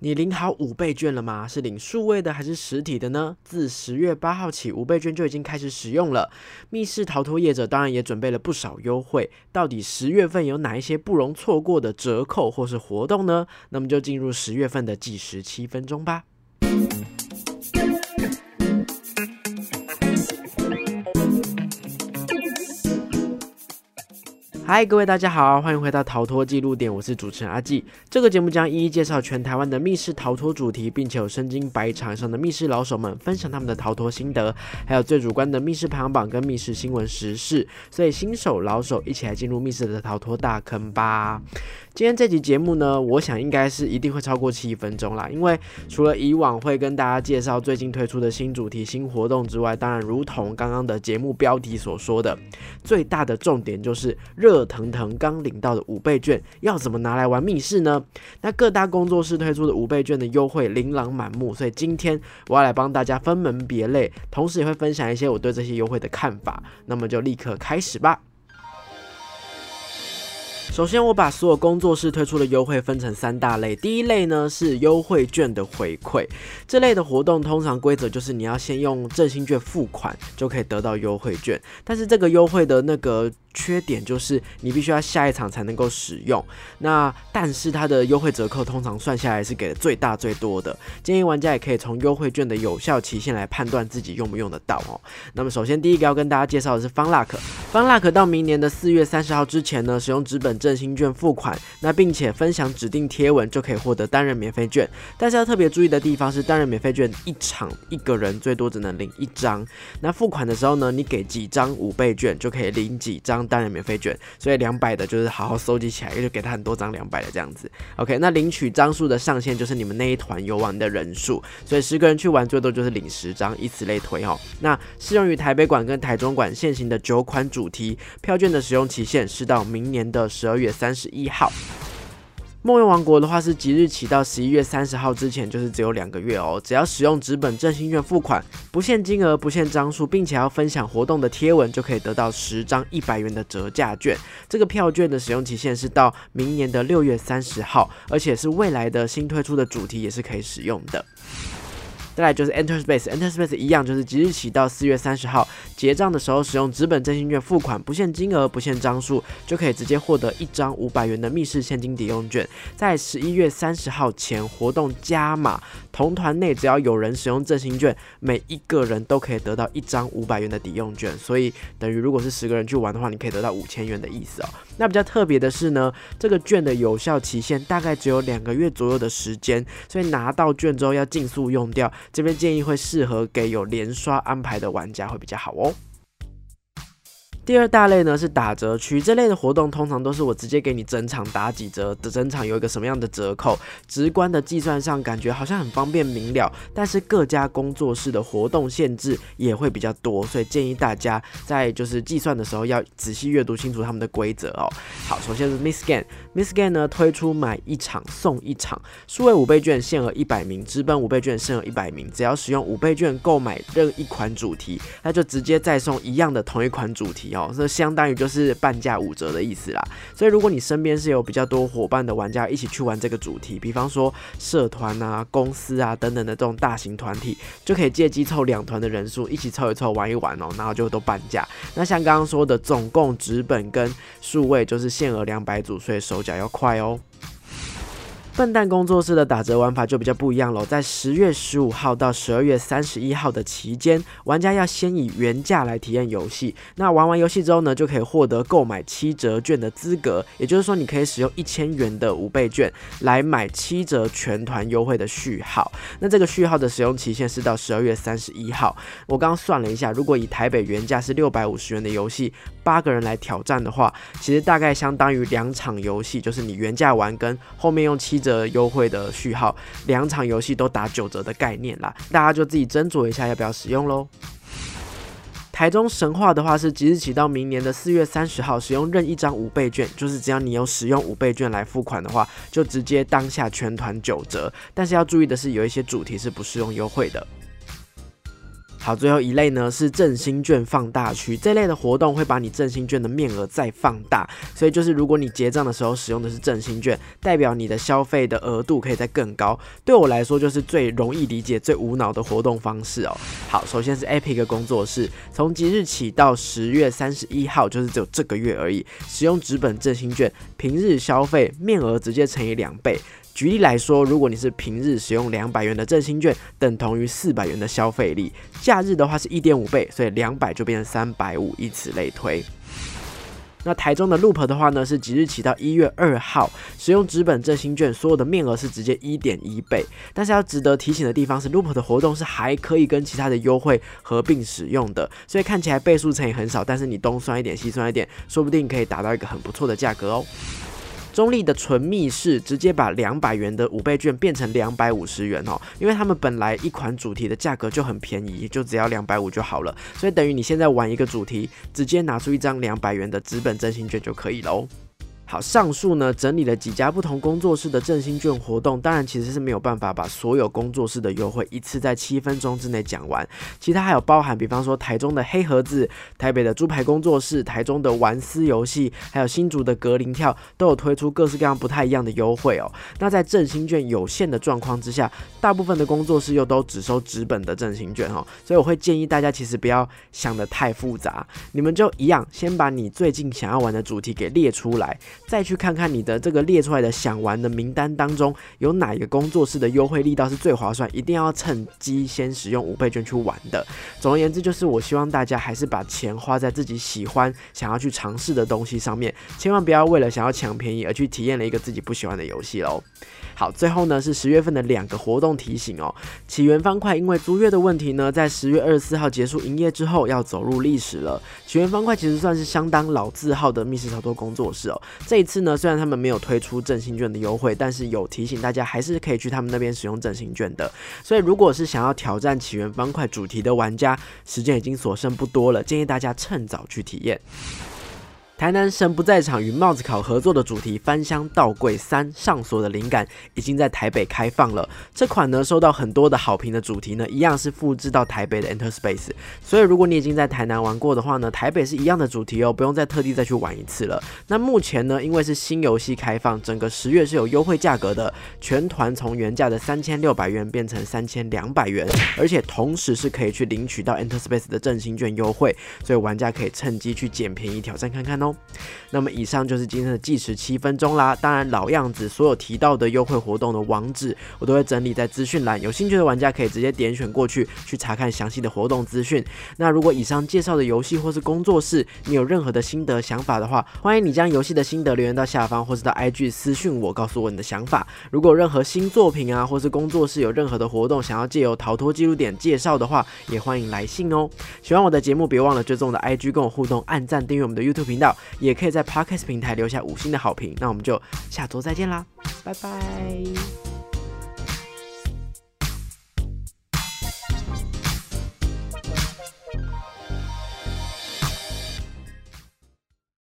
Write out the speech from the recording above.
你领好五倍券了吗？是领数位的还是实体的呢？自十月八号起，五倍券就已经开始使用了。密室逃脱业者当然也准备了不少优惠。到底十月份有哪一些不容错过的折扣或是活动呢？那么就进入十月份的计时七分钟吧。嗨，各位大家好，欢迎回到逃脱记录点，我是主持人阿纪。这个节目将一一介绍全台湾的密室逃脱主题，并且有身经百场以上的密室老手们分享他们的逃脱心得，还有最主观的密室排行榜跟密室新闻时事。所以新手老手一起来进入密室的逃脱大坑吧。今天这集节目呢，我想应该是一定会超过七分钟啦，因为除了以往会跟大家介绍最近推出的新主题、新活动之外，当然如同刚刚的节目标题所说的，最大的重点就是热腾腾刚领到的五倍券要怎么拿来玩密室呢？那各大工作室推出的五倍券的优惠琳琅满目，所以今天我要来帮大家分门别类，同时也会分享一些我对这些优惠的看法。那么就立刻开始吧。首先，我把所有工作室推出的优惠分成三大类。第一类呢是优惠券的回馈，这类的活动通常规则就是你要先用振兴券付款就可以得到优惠券，但是这个优惠的那个。缺点就是你必须要下一场才能够使用，那但是它的优惠折扣通常算下来是给的最大最多的，建议玩家也可以从优惠券的有效期限来判断自己用不用得到哦。那么首先第一个要跟大家介绍的是方 luck，方 luck 到明年的四月三十号之前呢，使用纸本振兴券付款，那并且分享指定贴文就可以获得单人免费券。但是要特别注意的地方是，单人免费券一场一个人最多只能领一张，那付款的时候呢，你给几张五倍券就可以领几张。单人免费券，所以两百的就是好好收集起来，就给他很多张两百的这样子。OK，那领取张数的上限就是你们那一团游玩的人数，所以十个人去玩最多就是领十张，以此类推哦。那适用于台北馆跟台中馆现行的九款主题票券的使用期限是到明年的十二月三十一号。梦游王国的话是即日起到十一月三十号之前，就是只有两个月哦。只要使用纸本振兴券付款，不限金额、不限张数，并且要分享活动的贴文，就可以得到十张一百元的折价券。这个票券的使用期限是到明年的六月三十号，而且是未来的新推出的主题也是可以使用的。再来就是 Enter Space，Enter Space 一样，就是即日起到四月三十号结账的时候，使用纸本振兴券付款，不限金额，不限张数，就可以直接获得一张五百元的密室现金抵用券。在十一月三十号前活动加码，同团内只要有人使用振兴券，每一个人都可以得到一张五百元的抵用券。所以等于如果是十个人去玩的话，你可以得到五千元的意思哦。那比较特别的是呢，这个券的有效期限大概只有两个月左右的时间，所以拿到券之后要尽速用掉。这边建议会适合给有连刷安排的玩家会比较好哦。第二大类呢是打折区，这类的活动通常都是我直接给你整场打几折的，整场有一个什么样的折扣，直观的计算上感觉好像很方便明了，但是各家工作室的活动限制也会比较多，所以建议大家在就是计算的时候要仔细阅读清楚他们的规则哦。好，首先是 Miss Gan，Miss Gan 呢推出买一场送一场，数位五倍券限额一百名，直本五倍券限额一百名，只要使用五倍券购买任一款主题，那就直接再送一样的同一款主题哦。哦，这相当于就是半价五折的意思啦。所以如果你身边是有比较多伙伴的玩家一起去玩这个主题，比方说社团啊、公司啊等等的这种大型团体，就可以借机凑两团的人数，一起凑一凑玩一玩哦，然后就都半价。那像刚刚说的，总共纸本跟数位就是限额两百组，所以手脚要快哦。笨蛋工作室的打折玩法就比较不一样喽，在十月十五号到十二月三十一号的期间，玩家要先以原价来体验游戏。那玩完游戏之后呢，就可以获得购买七折券的资格。也就是说，你可以使用一千元的五倍券来买七折全团优惠的序号。那这个序号的使用期限是到十二月三十一号。我刚刚算了一下，如果以台北原价是六百五十元的游戏，八个人来挑战的话，其实大概相当于两场游戏，就是你原价玩跟后面用七折。的优惠的序号，两场游戏都打九折的概念啦，大家就自己斟酌一下要不要使用喽。台中神话的话是即日起到明年的四月三十号，使用任一张五倍券，就是只要你有使用五倍券来付款的话，就直接当下全团九折。但是要注意的是，有一些主题是不适用优惠的。好，最后一类呢是振兴券放大区，这类的活动会把你振兴券的面额再放大，所以就是如果你结账的时候使用的是振兴券，代表你的消费的额度可以再更高。对我来说就是最容易理解、最无脑的活动方式哦。好，首先是 Epic 工作室，从即日起到十月三十一号，就是只有这个月而已，使用纸本振兴券，平日消费面额直接乘以两倍。举例来说，如果你是平日使用两百元的振兴券，等同于四百元的消费力；假日的话是一点五倍，所以两百就变成三百五，以此类推。那台中的 Loop 的话呢，是即日起到一月二号，使用纸本振兴券，所有的面额是直接一点一倍。但是要值得提醒的地方是，Loop 的活动是还可以跟其他的优惠合并使用的，所以看起来倍数乘以很少，但是你东算一点西算一点，说不定可以达到一个很不错的价格哦。中立的纯密室直接把两百元的五倍券变成两百五十元哦，因为他们本来一款主题的价格就很便宜，就只要两百五就好了，所以等于你现在玩一个主题，直接拿出一张两百元的纸本真心券就可以喽。好，上述呢整理了几家不同工作室的振兴券活动，当然其实是没有办法把所有工作室的优惠一次在七分钟之内讲完。其他还有包含，比方说台中的黑盒子、台北的猪排工作室、台中的玩思游戏，还有新竹的格林跳，都有推出各式各样不太一样的优惠哦。那在振兴券有限的状况之下，大部分的工作室又都只收纸本的振兴券哦，所以我会建议大家其实不要想的太复杂，你们就一样，先把你最近想要玩的主题给列出来。再去看看你的这个列出来的想玩的名单当中，有哪一个工作室的优惠力道是最划算，一定要趁机先使用五倍券去玩的。总而言之，就是我希望大家还是把钱花在自己喜欢、想要去尝试的东西上面，千万不要为了想要抢便宜而去体验了一个自己不喜欢的游戏喽。好，最后呢是十月份的两个活动提醒哦。起源方块因为租约的问题呢，在十月二十四号结束营业之后要走入历史了。起源方块其实算是相当老字号的密室逃脱工作室哦。这这次呢，虽然他们没有推出振兴券的优惠，但是有提醒大家还是可以去他们那边使用振兴券的。所以如果是想要挑战起源方块主题的玩家，时间已经所剩不多了，建议大家趁早去体验。台南神不在场与帽子考合作的主题《翻箱倒柜三上锁》的灵感已经在台北开放了。这款呢受到很多的好评的主题呢，一样是复制到台北的 Enter Space。所以如果你已经在台南玩过的话呢，台北是一样的主题哦，不用再特地再去玩一次了。那目前呢，因为是新游戏开放，整个十月是有优惠价格的，全团从原价的三千六百元变成三千两百元，而且同时是可以去领取到 Enter Space 的振兴券优惠，所以玩家可以趁机去捡便宜挑战看看哦那么以上就是今天的计时七分钟啦。当然老样子，所有提到的优惠活动的网址，我都会整理在资讯栏。有兴趣的玩家可以直接点选过去，去查看详细的活动资讯。那如果以上介绍的游戏或是工作室，你有任何的心得想法的话，欢迎你将游戏的心得留言到下方，或是到 IG 私讯我，告诉我你的想法。如果任何新作品啊，或是工作室有任何的活动想要借由逃脱记录点介绍的话，也欢迎来信哦。喜欢我的节目，别忘了追踪我的 IG 跟我互动，按赞订阅我们的 YouTube 频道。也可以在 Podcast 平台留下五星的好评，那我们就下周再见啦，拜拜。